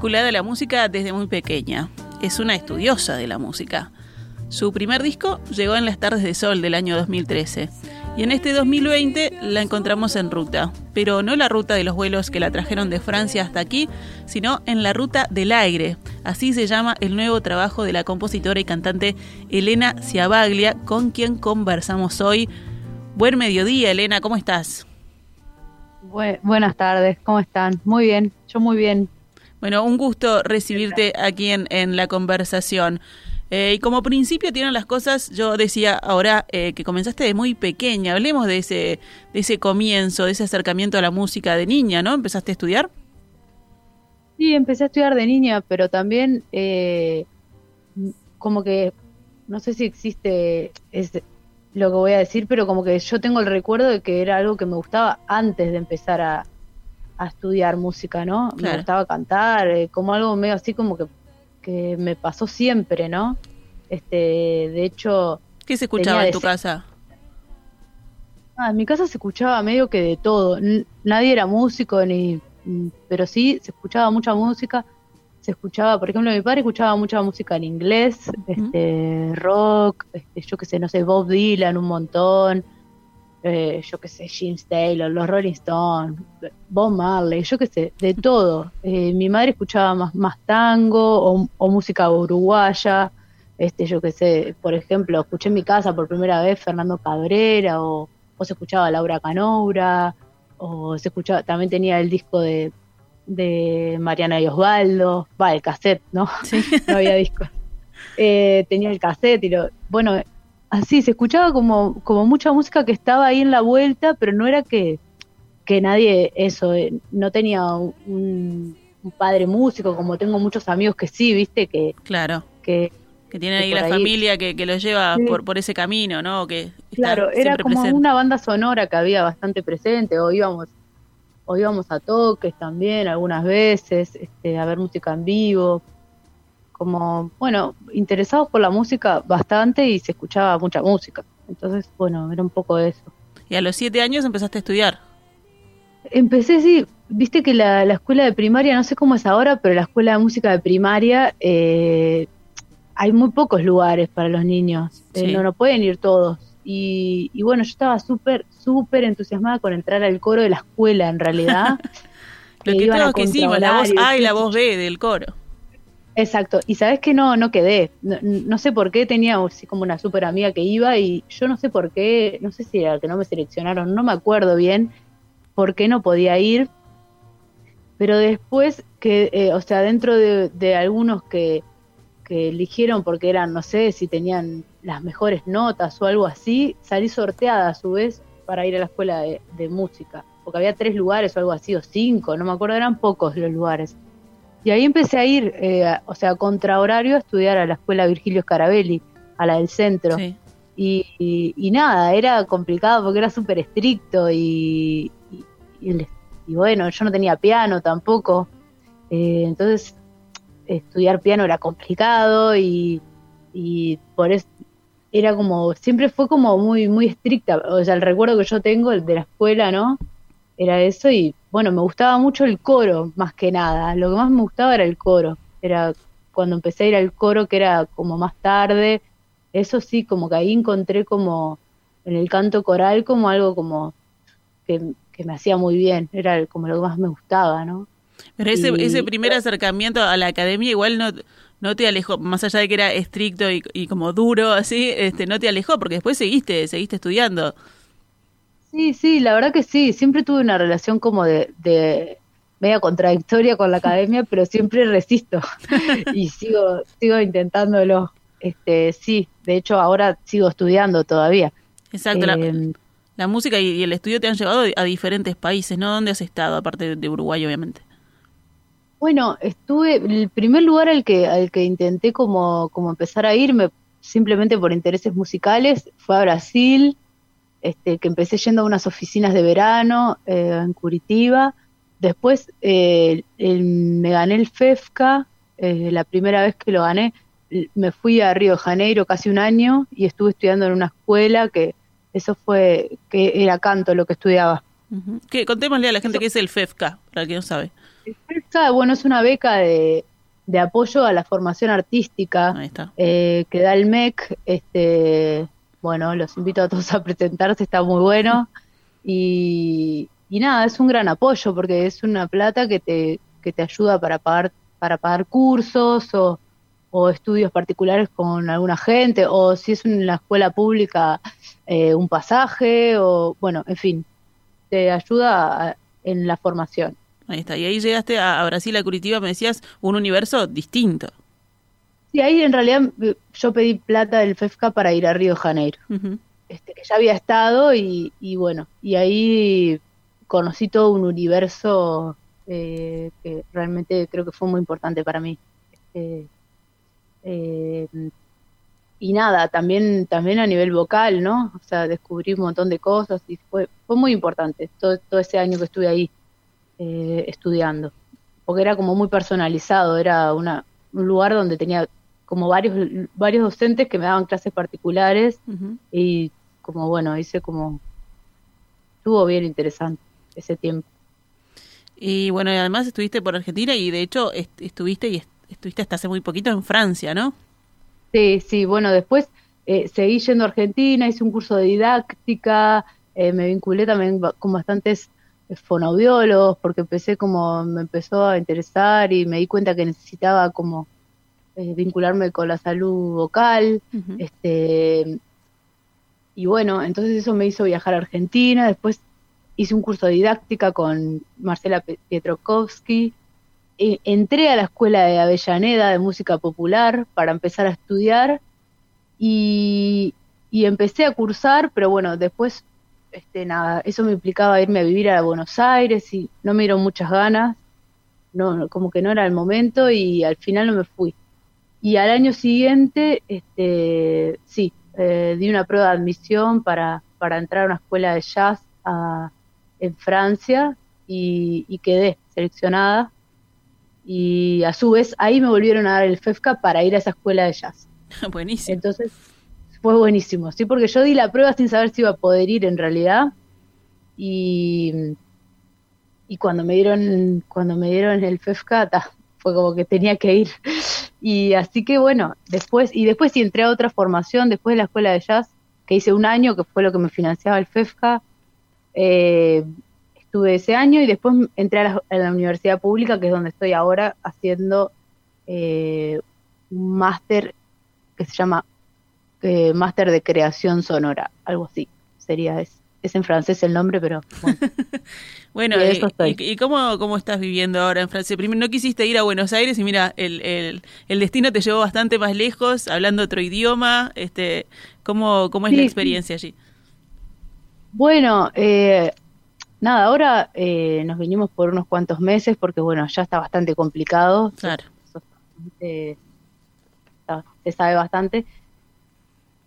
vinculada a la música desde muy pequeña. Es una estudiosa de la música. Su primer disco llegó en las tardes de sol del año 2013 y en este 2020 la encontramos en ruta, pero no la ruta de los vuelos que la trajeron de Francia hasta aquí, sino en la ruta del aire. Así se llama el nuevo trabajo de la compositora y cantante Elena Ciabaglia, con quien conversamos hoy. Buen mediodía, Elena, ¿cómo estás? buenas tardes, ¿cómo están? Muy bien, yo muy bien. Bueno, un gusto recibirte aquí en, en la conversación. Eh, y como principio tienen las cosas, yo decía ahora eh, que comenzaste de muy pequeña, hablemos de ese, de ese comienzo, de ese acercamiento a la música de niña, ¿no? ¿Empezaste a estudiar? Sí, empecé a estudiar de niña, pero también eh, como que, no sé si existe es lo que voy a decir, pero como que yo tengo el recuerdo de que era algo que me gustaba antes de empezar a, a estudiar música, ¿no? Me gustaba cantar, eh, como algo medio así como que, que me pasó siempre, ¿no? Este, de hecho... ¿Qué se escuchaba en tu casa? Ah, en mi casa se escuchaba medio que de todo. nadie era músico, ni mm, pero sí se escuchaba mucha música. Se escuchaba, por ejemplo, mi padre escuchaba mucha música en inglés, este, rock, este, yo qué sé, no sé, Bob Dylan un montón. Eh, yo qué sé, James Taylor, los Rolling Stones, Bob Marley, yo qué sé, de todo. Eh, mi madre escuchaba más, más tango o, música uruguaya, este, yo qué sé, por ejemplo, escuché en mi casa por primera vez Fernando Cabrera o, se escuchaba Laura Canoura o se escuchaba, también tenía el disco de, de Mariana y Osvaldo, va, el cassette, ¿no? no había disco. Eh, tenía el cassette y lo, bueno, así, se escuchaba como, como mucha música que estaba ahí en la vuelta, pero no era que, que nadie, eso, eh, no tenía un, padre músico, como tengo muchos amigos que sí, viste, que... Claro. Que, que tienen ahí la familia que, que lo lleva por, por ese camino, ¿no? Que claro, era como una banda sonora que había bastante presente, o íbamos, o íbamos a toques también algunas veces, este, a ver música en vivo, como, bueno, interesados por la música bastante y se escuchaba mucha música. Entonces, bueno, era un poco eso. ¿Y a los siete años empezaste a estudiar? Empecé, sí, viste que la, escuela de primaria, no sé cómo es ahora, pero la escuela de música de primaria, eh, hay muy pocos lugares para los niños, eh, no, no pueden ir todos. Y, y bueno, yo estaba súper, súper entusiasmada con entrar al coro de la escuela, en realidad. Lo que, todos que hicimos, la voz A y la voz B del coro. Exacto, y sabes que no, no quedé, no, sé por qué tenía así como una súper amiga que iba y yo no sé por qué, no sé si era que no me seleccionaron, no me acuerdo bien por qué no podía ir, pero después que, eh, o sea, dentro de, algunos que, que eligieron porque eran, no sé, si tenían las mejores notas o algo así, salí sorteada a su vez para ir a la escuela de, de música, porque había tres lugares o algo así, o cinco, no me acuerdo, eran pocos los lugares. Y ahí empecé a ir, eh, o sea, contra horario a estudiar a la escuela Virgilio Scarabelli, a la del centro. Y, nada, era complicado porque era súper estricto y, y, bueno, yo no tenía piano tampoco. Eh, entonces, estudiar piano era complicado y, y por eso era como, siempre fue como muy, muy estricta. O sea, el recuerdo que yo tengo de la escuela, ¿no? era eso y bueno, me gustaba mucho el coro más que nada, lo que más me gustaba era el coro, era cuando empecé a ir al coro que era como más tarde, eso sí, como que ahí encontré como en el canto coral como algo como que, me hacía muy bien, era como lo que más me gustaba, ¿no? Pero ese, ese primer acercamiento a la academia igual no, no te alejó, más allá de que era estricto y, y como duro así, este, no te alejó porque después seguiste, seguiste estudiando. Sí, sí, la verdad que sí. Siempre tuve una relación como de, de media contradictoria con la academia, pero siempre resisto y sigo, sigo intentándolo. Este, sí, de hecho ahora sigo estudiando todavía. Exacto. la, em, música y, el estudio te han llevado a diferentes países, ¿no? ¿Dónde has estado, aparte de Uruguay, obviamente? Bueno, estuve, el primer lugar al que, al que intenté como, como empezar a irme, simplemente por intereses musicales, fue a Brasil, este, que empecé yendo a unas oficinas de verano eh, en Curitiba. Después eh, me gané el FEFCA, eh, la primera vez que lo gané, me fui a Río de Janeiro casi un año y estuve estudiando en una escuela que, Eso fue que era canto lo que estudiaba. que Contémosle a la gente qué es el FEFCA, para el que no sabe. El FEFCA, bueno, es una beca de, de apoyo a la formación artística que da el MEC. Este, bueno, los invito a todos a presentarse, está muy bueno. Y, y nada, es un gran apoyo porque es una plata que te, que te ayuda para pagar, para pagar cursos o, o estudios particulares con alguna gente, o si es en la escuela pública, eh, un pasaje, o bueno, en fin, te ayuda en la formación. Ahí está, y ahí llegaste a, Brasil, a Curitiba, me decías, un universo distinto. Sí, ahí en realidad eh, yo pedí plata del FEFCA para ir a Río de Janeiro, este, que ya había estado y, bueno, y ahí conocí todo un universo eh, que realmente creo que fue muy importante para mí. Este, eh, y nada, también, también a nivel vocal, ¿no? O sea, descubrí un montón de cosas y fue, fue muy importante todo, todo ese año que estuve ahí eh, estudiando, porque era como muy personalizado, era una, un lugar donde tenía como varios, varios docentes que me daban clases particulares y como bueno, hice como, estuvo bien interesante ese tiempo. Y bueno, además estuviste por Argentina y de hecho estuviste y estuviste hasta hace muy poquito en Francia, ¿no? Sí, sí, bueno, después eh, seguí yendo a Argentina, hice un curso de didáctica, eh, me vinculé también con bastantes eh, fonoaudiólogos porque empecé como, me empezó a interesar y me di cuenta que necesitaba como vincularme con la salud vocal, este y bueno, entonces eso me hizo viajar a Argentina, después hice un curso de didáctica con Marcela Pietrokowski, entré a la escuela de Avellaneda de música popular para empezar a estudiar y, empecé a cursar, pero bueno, después, este, nada, eso me implicaba irme a vivir a Buenos Aires y no me dieron muchas ganas, no, como que no era el momento y al final no me fui. Y al año siguiente, este, sí, eh, di una prueba de admisión para, para entrar a una escuela de jazz en Francia y quedé seleccionada y a su vez ahí me volvieron a dar el FEFCA para ir a esa escuela de jazz. buenísimo. Entonces fue buenísimo, sí, porque yo di la prueba sin saber si iba a poder ir en realidad y, y cuando me dieron cuando me dieron el FEFCA fue como que tenía que ir y así que bueno después y después sí entré a otra formación después de la escuela de jazz que hice un año que fue lo que me financiaba el FEFCA eh, estuve ese año y después entré a la, universidad pública, que es donde estoy ahora haciendo eh, un máster que se llama eh, Máster de Creación Sonora, algo así, sería es, es en francés el nombre, pero bueno. Y, y, cómo, cómo estás viviendo ahora en Francia? Primero, no quisiste ir a Buenos Aires y mira, el, el, el destino te llevó bastante más lejos, hablando otro idioma. este ¿Cómo, cómo es la experiencia allí? Bueno, eh, Nada, ahora eh, nos vinimos por unos cuantos meses porque, bueno, ya está bastante complicado. Claro. Se, sabe bastante.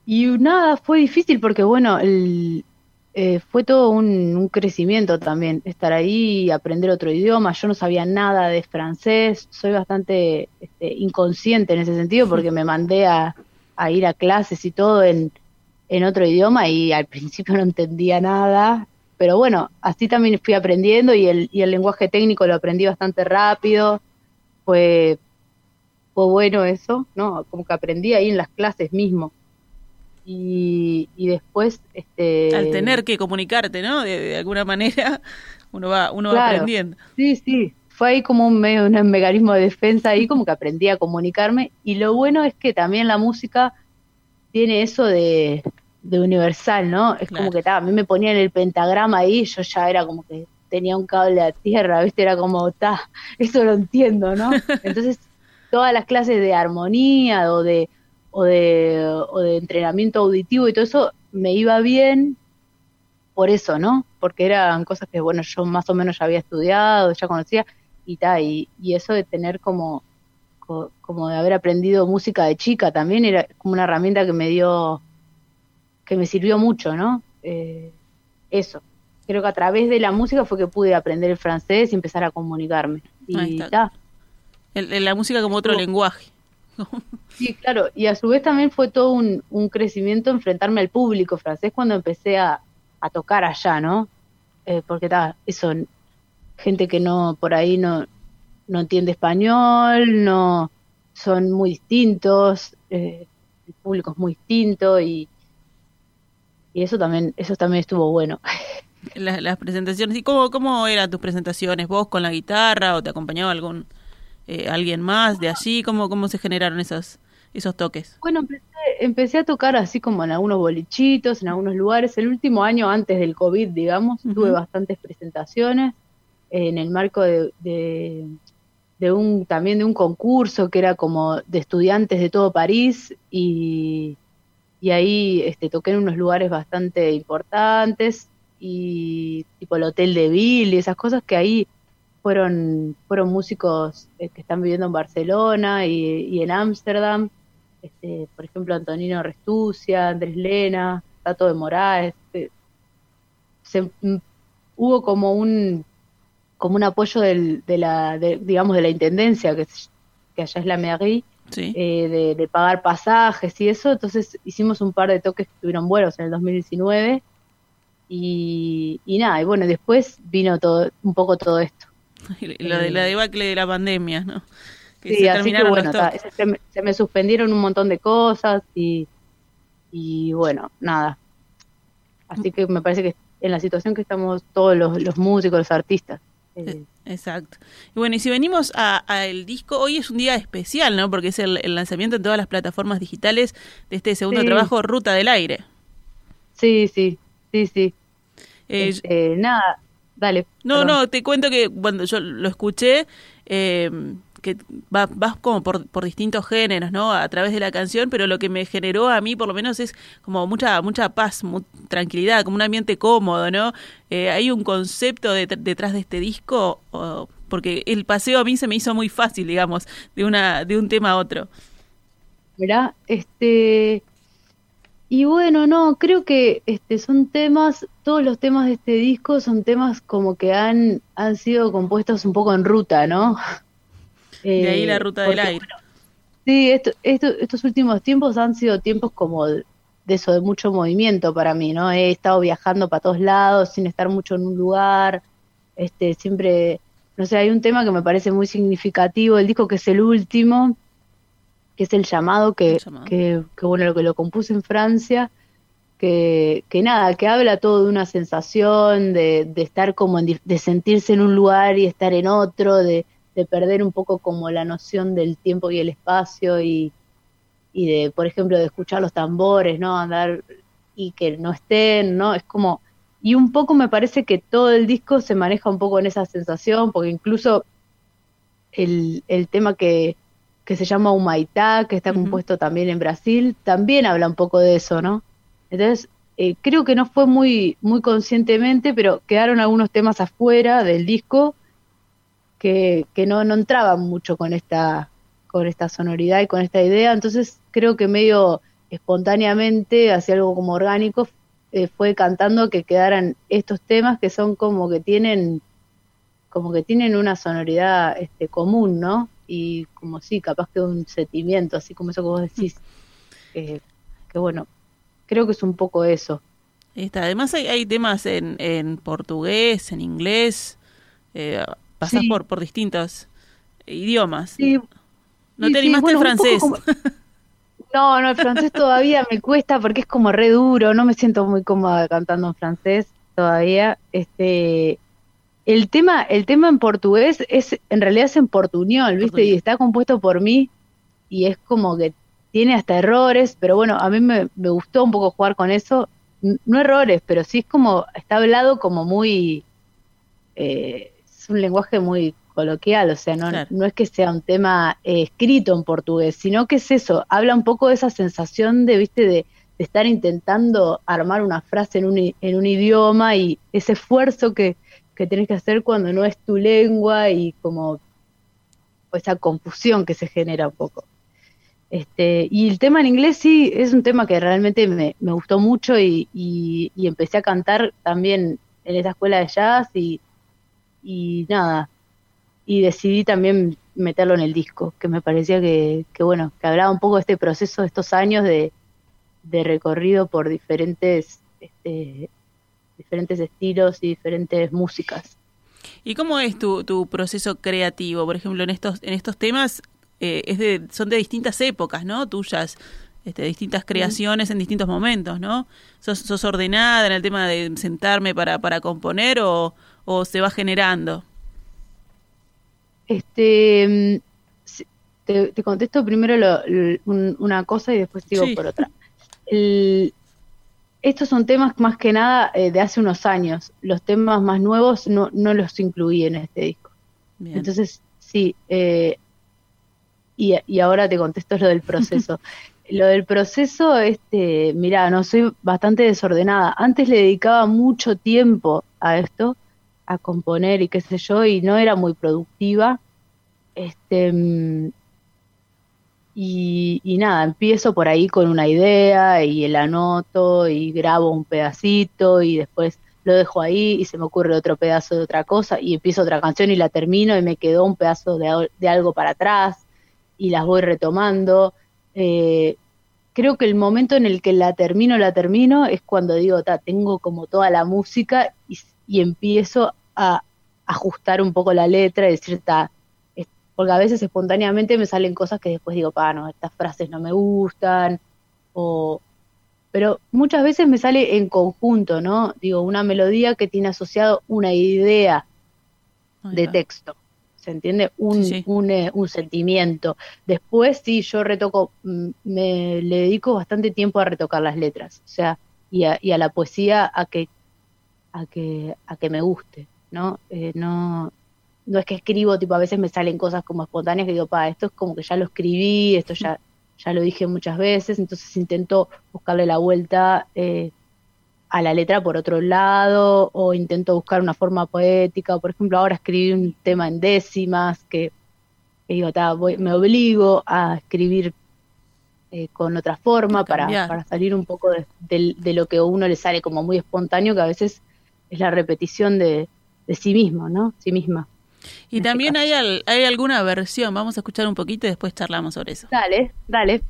Y nada, fue difícil porque, bueno, el, eh, fue todo un, crecimiento también, estar ahí aprender otro idioma. Yo no sabía nada de francés, soy bastante este, inconsciente en ese sentido porque me mandé a, ir a clases y todo en, en otro idioma y al principio no entendía nada pero bueno, así también fui aprendiendo y el, y el lenguaje técnico lo aprendí bastante rápido, fue, fue bueno eso, ¿no? Como que aprendí ahí en las clases mismo. Y, y después... Este, Al tener que comunicarte, ¿no? De, alguna manera uno va, uno va aprendiendo. Sí, sí, fue ahí como un, medio, un mecanismo de defensa ahí, como que aprendí a comunicarme. Y lo bueno es que también la música tiene eso de, de universal, ¿no? Es como que a mí me ponían el pentagrama ahí, yo ya era como que tenía un cable a tierra, ¿viste? Era como, ta, eso lo entiendo, ¿no? Entonces, todas las clases de armonía o de, o de, o de entrenamiento auditivo y todo eso me iba bien por eso, ¿no? Porque eran cosas que, bueno, yo más o menos ya había estudiado, ya conocía y ta, y, y eso de tener como, como de haber aprendido música de chica también era como una herramienta que me dio que me sirvió mucho, ¿no? Eh, eso. Creo que a través de la música fue que pude aprender el francés y empezar a comunicarme. Y está. la música como otro lenguaje. Sí, claro, y a su vez también fue todo un, un crecimiento enfrentarme al público francés cuando empecé a, a tocar allá, ¿no? Eh, porque está, eso, gente que no, por ahí no, no entiende español, no, son muy distintos, eh, el público es muy distinto y, y eso también, eso también estuvo bueno. Las, presentaciones, ¿y cómo, cómo eran tus presentaciones? ¿Vos con la guitarra o te acompañaba algún eh, alguien más de allí? ¿Cómo, cómo se generaron esos, esos toques? Bueno, empecé, empecé a tocar así como en algunos bolichitos, en algunos lugares. El último año antes del COVID, digamos, tuve bastantes presentaciones en el marco de, de, un también de un concurso que era como de estudiantes de todo París y, y ahí este, toqué en unos lugares bastante importantes y tipo el Hotel de Ville y esas cosas que ahí fueron, fueron músicos eh, que están viviendo en Barcelona y, en Ámsterdam, este, por ejemplo Antonino Restucia, Andrés Lena, Tato de Moraes, se, mm, hubo como un como un apoyo del, de la digamos de la intendencia que, que allá es la mairie eh, de, pagar pasajes y eso. Entonces hicimos un par de toques que estuvieron buenos en el 2019 y, y nada, y bueno, después vino todo un poco todo esto. Lo de la debacle de la pandemia, ¿no? sí, así que bueno, se, me, suspendieron un montón de cosas y, y bueno, nada. Así que me parece que en la situación que estamos todos los, los músicos, los artistas. Eh, exacto. Y bueno, y si venimos a, el disco, hoy es un día especial, ¿no? Porque es el, lanzamiento en todas las plataformas digitales de este segundo trabajo, Ruta del Aire. Sí, sí, sí, sí. Eh, este, nada, dale. No, no, te cuento que cuando yo lo escuché, eh, que vas como por, por, distintos géneros, ¿no? A través de la canción, pero lo que me generó a mí, por lo menos, es como mucha mucha paz, tranquilidad, como un ambiente cómodo, ¿no? Eh, hay un concepto detrás de este disco, porque el paseo a mí se me hizo muy fácil, digamos, de una de un tema a otro. Mira, este y bueno, no, creo que este son temas, todos los temas de este disco son temas como que han, han sido compuestos un poco en ruta, ¿no? de ahí la eh, ruta del aire. sí, esto, estos últimos tiempos han sido tiempos como de eso, de mucho movimiento para mí, ¿no? He estado viajando para todos lados sin estar mucho en un lugar, este, siempre, no sé, hay un tema que me parece muy significativo, el disco que es el último, que es el llamado, que, que, bueno, lo que lo compuse en Francia, que, que, nada, que habla todo de una sensación, de, de estar como, de sentirse en un lugar y estar en otro, de, de perder un poco como la noción del tiempo y el espacio y, y de, por ejemplo, de escuchar los tambores, ¿no? Andar y que no estén, ¿no? Es como, y un poco me parece que todo el disco se maneja un poco en esa sensación, porque incluso el, el tema que, que se llama Humaitá, que está compuesto también en Brasil, también habla un poco de eso, ¿no? Entonces, eh, creo que no fue muy, muy conscientemente, pero quedaron algunos temas afuera del disco que, que no, no entraban mucho con esta, con esta sonoridad y con esta idea, entonces creo que medio espontáneamente, hacia algo como orgánico, eh, fue cantando que quedaran estos temas que son como que tienen como que tienen una sonoridad este, común, ¿no? Y como sí, capaz que un sentimiento, así como eso que vos decís, que bueno, creo que es un poco eso. Está. Además hay, hay temas en, en portugués, en inglés, eh, pasás por, por distintos idiomas. No te animaste en francés. No, no, el francés todavía me cuesta porque es como re duro, no me siento muy cómoda cantando en francés todavía. Este, el tema, el tema en portugués es, en realidad es en portuñol, ¿viste? Y está compuesto por mí y es como que tiene hasta errores, pero bueno, a mí me, gustó un poco jugar con eso. No errores, pero sí es como, está hablado como muy, eh, es un lenguaje muy coloquial, o sea, no, no es que sea un tema eh, escrito en portugués, sino que es eso, habla un poco de esa sensación de, viste, de, de estar intentando armar una frase en un, en un idioma y ese esfuerzo que, que tienes que hacer cuando no es tu lengua y como esa confusión que se genera un poco. Este, y el tema en inglés sí es un tema que realmente me, gustó mucho y, y, empecé a cantar también en esa escuela de jazz y, y nada, y decidí también meterlo en el disco, que me parecía que, que bueno, que hablaba un poco de este proceso de estos años de, de recorrido por diferentes, este, diferentes estilos y diferentes músicas. ¿Y cómo es tu, tu proceso creativo? Por ejemplo, en estos, en estos temas eh, es de, son de distintas épocas, ¿no? Tuyas, este, distintas creaciones en distintos momentos, ¿no? ¿Sos, sos ordenada en el tema de sentarme para, para componer o, o se va generando? Este, mm, te, contesto primero una cosa y después sigo por otra. estos son temas más que nada eh, de hace unos años. Los temas más nuevos no, no los incluí en este disco. Entonces, sí. Eh, y, y, ahora te contesto lo del proceso. lo del proceso, este, mira, no soy bastante desordenada. Antes le dedicaba mucho tiempo a esto, a componer y qué sé yo, y no era muy productiva. Este, y, nada, empiezo por ahí con una idea y la anoto y grabo un pedacito y después lo dejo ahí y se me ocurre otro pedazo de otra cosa y empiezo otra canción y la termino y me quedó un pedazo de, de algo para atrás y las voy retomando. Eh, creo que el momento en el que la termino, la termino, es cuando digo, ta, tengo como toda la música y, y empiezo a ajustar un poco la letra y decir, ta, porque a veces espontáneamente me salen cosas que después digo, pa, no, estas frases no me gustan, o... Pero muchas veces me sale en conjunto, ¿no? Digo, una melodía que tiene asociado una idea de texto, ¿se entiende? Un, Un, eh, un, sentimiento. Después sí, yo retoco, mm, me le dedico bastante tiempo a retocar las letras, o sea, y a, y a la poesía a que, a que, a que me guste, ¿no? Eh, no no es que escribo, tipo a veces me salen cosas como espontáneas que digo, pa, esto es como que ya lo escribí, esto ya, ya lo dije muchas veces, entonces intento buscarle la vuelta eh, a la letra por otro lado, o intento buscar una forma poética, o por ejemplo ahora escribí un tema en décimas, que, digo, me obligo a escribir eh, con otra forma para, para, salir un poco de, de, lo que a uno le sale como muy espontáneo, que a veces es la repetición de, de sí mismo, ¿no? Sí misma. Y también hay, hay alguna versión, vamos a escuchar un poquito y después charlamos sobre eso. Dale, dale.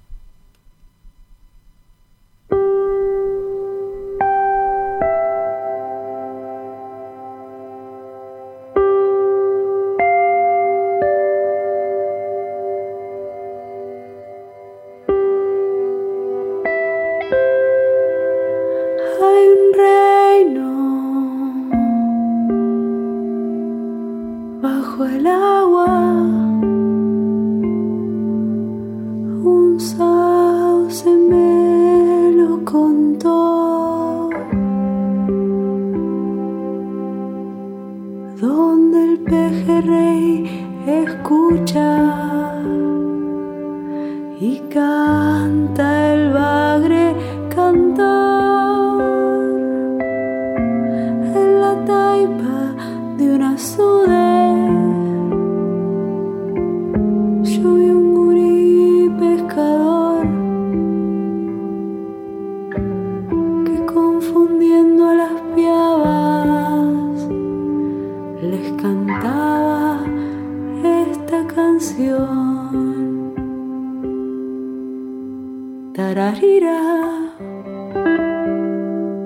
Tararira,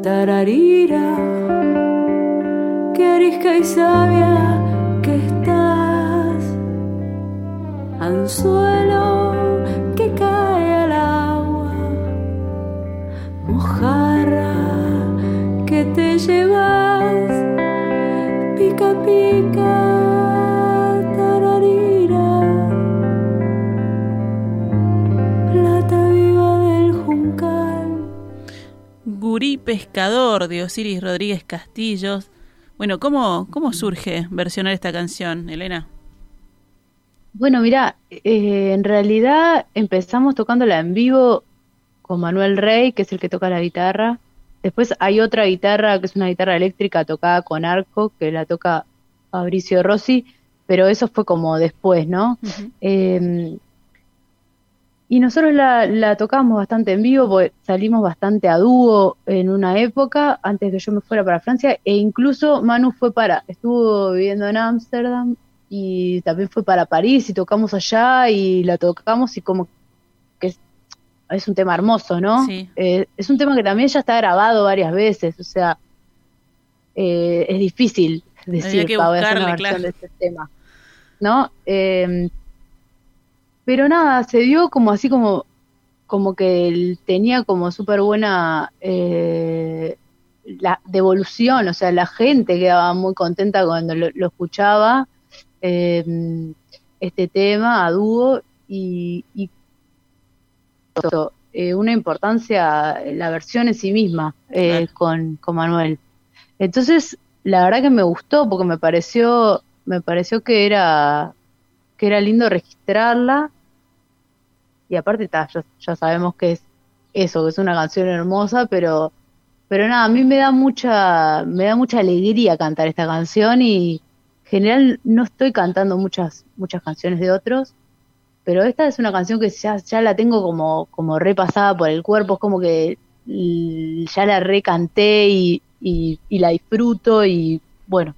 tararira, que arisca y sabia que estás, anzuelo que cae al agua, mojarra que te lleva de Osiris Rodríguez Castillos. Bueno, ¿cómo, cómo surge versionar esta canción, Elena? Bueno, mira, eh, en realidad empezamos tocándola en vivo con Manuel Rey, que es el que toca la guitarra. Después hay otra guitarra, que es una guitarra eléctrica tocada con arco, que la toca Fabricio Rossi, pero eso fue como después, ¿no? Y nosotros la, la tocamos bastante en vivo, porque salimos bastante a dúo en una época, antes que yo me fuera para Francia, e incluso Manu fue para, estuvo viviendo en Ámsterdam y también fue para París y tocamos allá y la tocamos y como que es, es un tema hermoso, ¿no? Sí. Eh, es un tema que también ya está grabado varias veces, o sea, eh, es difícil decir, que "Pa, voy a hacer una buscarle, versión claro. de este tema, ¿no? Eh, pero nada, se dio como así como, como que él tenía como súper buena eh, la devolución, o sea, la gente quedaba muy contenta cuando lo, lo escuchaba eh, este tema a dúo y, y eh, una importancia la versión en sí misma eh, con, con Manuel. Entonces, la verdad que me gustó porque me pareció, me pareció que era, que era lindo registrarla. Y aparte, ya, ya sabemos que es eso, que es una canción hermosa, pero, pero nada, a mí me da mucha, me da mucha alegría cantar esta canción y en general no estoy cantando muchas, muchas canciones de otros, pero esta es una canción que ya, ya la tengo como, como repasada por el cuerpo, es como que ya la recanté y, y la disfruto y bueno,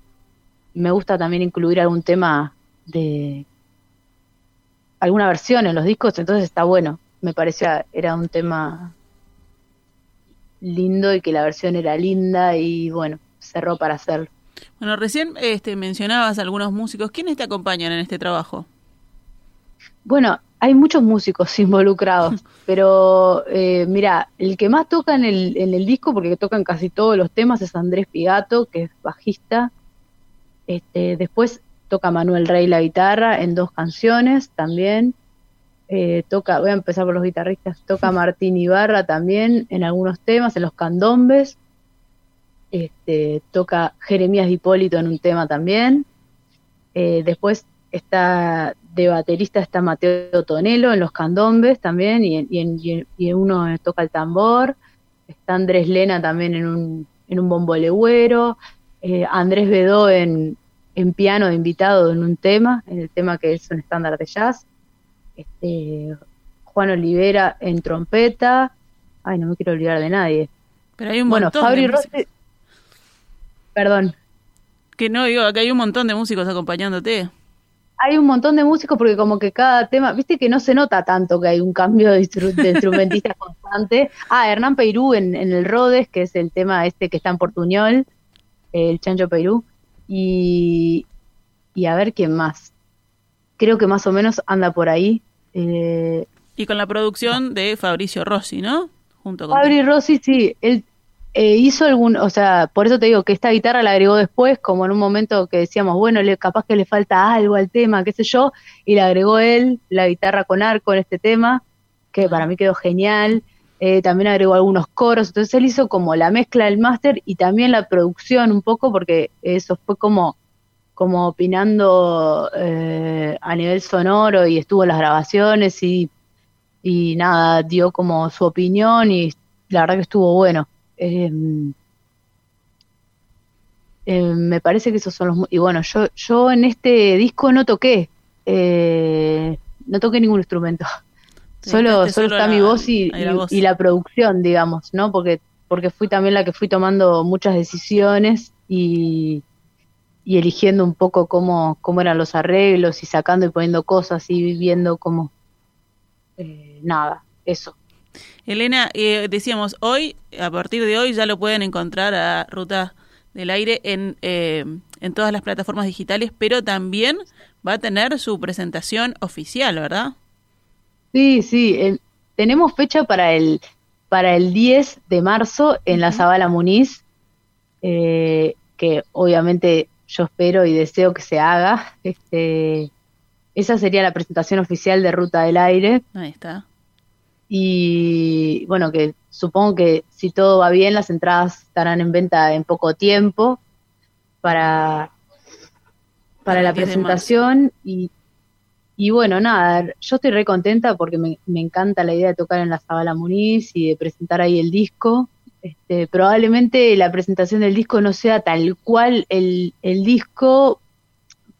me gusta también incluir algún tema de alguna versión en los discos, entonces está bueno. Me parecía era un tema lindo y que la versión era linda y bueno, cerró para hacerlo. Bueno, recién este, mencionabas algunos músicos. ¿Quiénes te acompañan en este trabajo? Bueno, hay muchos músicos involucrados, pero eh, mira, el que más toca en el, en el disco, porque tocan casi todos los temas, es Andrés Pigato, que es bajista. Este, después toca Manuel Rey la guitarra en dos canciones también. Eh, toca, voy a empezar por los guitarristas, toca Martín Ibarra también en algunos temas, en los candombes. Este, toca Jeremías Hipólito en un tema también. Eh, después está de baterista está Mateo Tonelo en los candombes también y en, y en, y en- y en uno toca el tambor. Está Andrés Lena también en un, en un bombo legüero. Eh, Andrés Bedó en, en piano de invitado en un tema, en el tema que es un estándar de jazz. Este, Juan Olivera en trompeta. Ay, no me quiero olvidar de nadie. Pero hay un Bueno, montón Fabri de Rossi. Perdón. Que no, digo, acá hay un montón de músicos acompañándote. Hay un montón de músicos porque como que cada tema, viste que no se nota tanto que hay un cambio de, instru- de instrumentista constante. Ah, Hernán Peirú en, en el Rodes, que es el tema este que está en Portuñol, el Chancho Peirú. Y, y a ver quién más. Creo que más o menos anda por ahí. Eh, Y con la producción de Fabricio Rossi, ¿no? Junto con Fabri Rossi, sí, él eh, hizo algún, o sea, por eso te digo que esta guitarra la agregó después, como en un momento que decíamos, bueno, le, capaz que le falta algo al tema, qué sé yo, y la agregó él, la guitarra con arco en este tema, que para mí quedó genial. Eh, también agregó algunos coros, entonces él hizo como la mezcla del máster y también la producción un poco, porque eso fue como como opinando eh, a nivel sonoro y estuvo en las grabaciones y, y nada, dio como su opinión y la verdad que estuvo bueno. Eh, eh, me parece que esos son los... Y bueno, yo, yo en este disco no toqué, eh, no toqué ningún instrumento. Te solo solo solo está mi y, la voz. y la producción, digamos, ¿no? Porque, porque fui también la que fui tomando muchas decisiones y, y eligiendo un poco cómo, cómo eran los arreglos y sacando y poniendo cosas y viendo cómo... eh, nada, eso. Elena, eh, decíamos, hoy, a partir de hoy, ya lo pueden encontrar a Ruta del Aire en, eh, en todas las plataformas digitales, pero también va a tener su presentación oficial, ¿verdad? Sí, sí, el- tenemos fecha para el, para el 10 de marzo en la. Zabala Muniz, eh, que obviamente yo espero y deseo que se haga. Este, esa sería la presentación oficial de Ruta del Aire. Ahí está. Y bueno, que supongo que si todo va bien, las entradas estarán en venta en poco tiempo para, para la 10 de marzo. presentación. Y, y bueno, nada, yo estoy re contenta porque me, encanta la idea de tocar en la Zabala Muniz y de presentar ahí el disco. Este, probablemente la presentación del disco no sea tal cual el, el disco,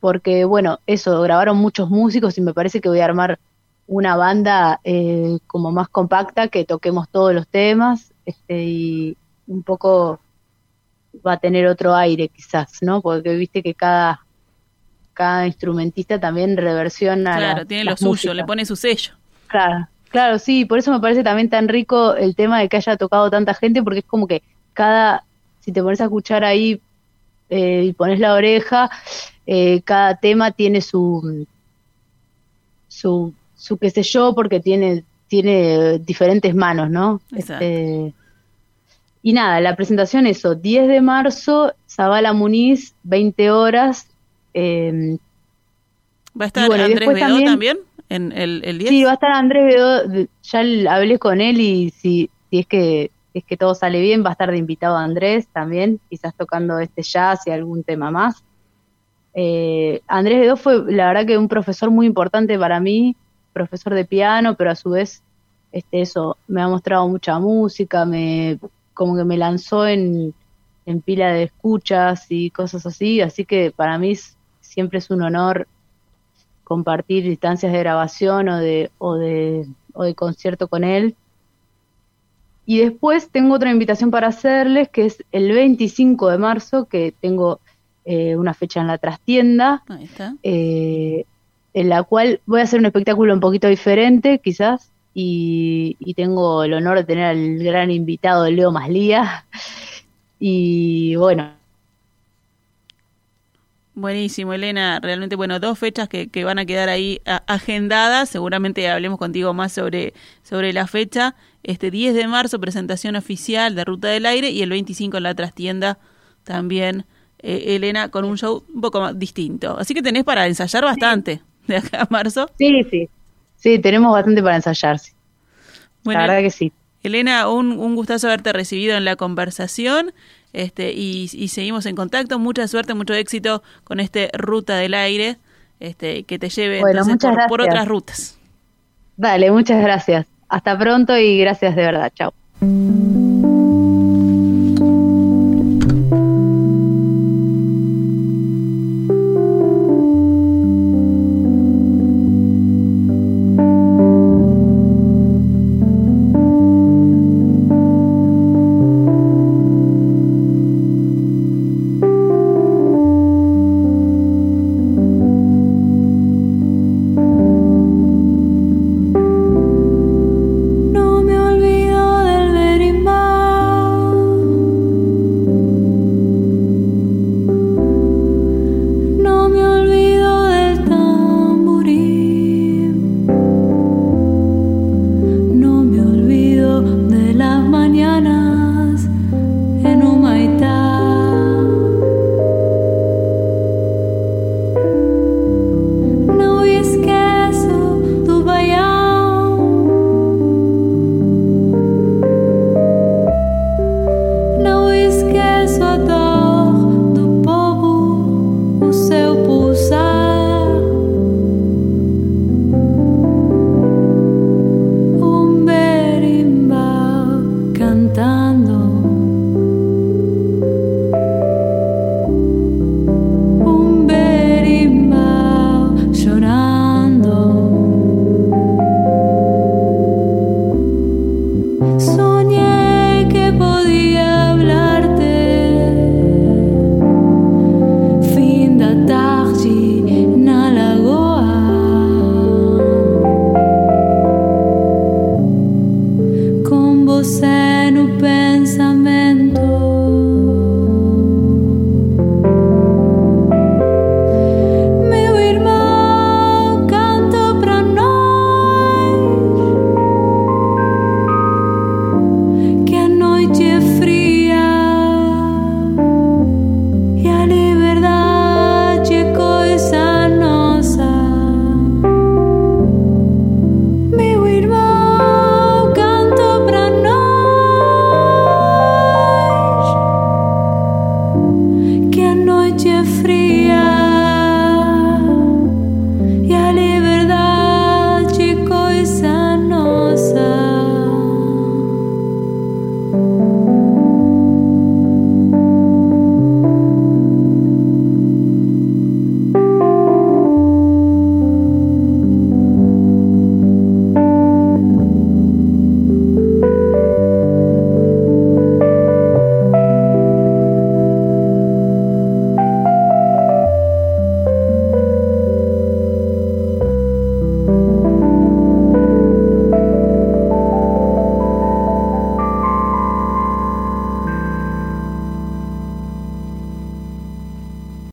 porque bueno, eso, grabaron muchos músicos y me parece que voy a armar una banda eh, como más compacta que toquemos todos los temas este, y un poco va a tener otro aire quizás, ¿no? Porque viste que cada, cada instrumentista también reversiona. Claro, tiene lo suyo, le pone su sello. Claro, claro, sí, por eso me parece también tan rico el tema de que haya tocado tanta gente, porque es como que cada, si te pones a escuchar ahí eh, y pones la oreja, eh, cada tema tiene su, su, su qué sé yo, porque tiene, tiene diferentes manos, ¿no? Este, y nada, la presentación eso, 10 de marzo, Zabala Muniz, 20 horas. Eh, ¿Va a estar Andrés Bedó también, en el, el 10? Sí, va a estar Andrés Bedó, ya hablé con él y si, si es que es que todo sale bien, va a estar de invitado Andrés también, quizás tocando este jazz y algún tema más. Eh, Andrés Bedó fue, la verdad, que un profesor muy importante para mí, profesor de piano, pero a su vez, este, eso, me ha mostrado mucha música, me, como que me lanzó en, en pila de escuchas y cosas así, así que para mí siempre es un honor compartir distancias de grabación o de, o de, o de concierto con él. Y después tengo otra invitación para hacerles, que es el 25 de marzo, que tengo eh, una fecha en la trastienda, eh, en la cual voy a hacer un espectáculo un poquito diferente, quizás, y, tengo el honor de tener al gran invitado Leo Maslía. Y bueno. Buenísimo, Elena. Realmente, bueno, dos fechas que, que van a quedar ahí agendadas. Seguramente hablemos contigo más sobre, sobre la fecha. Este 10 de marzo, presentación oficial de Ruta del Aire y el 25 en la trastienda también, eh, Elena, con un show un poco más distinto. Así que tenés para ensayar bastante de acá a marzo. Sí, sí. Sí, tenemos bastante para ensayar, la verdad que sí. Elena, un, un gustazo haberte recibido en la conversación este, y, seguimos en contacto. Mucha suerte, mucho éxito con este Ruta del Aire, este, que te lleve por, otras rutas. Dale, muchas gracias. Hasta pronto y gracias de verdad. Chao.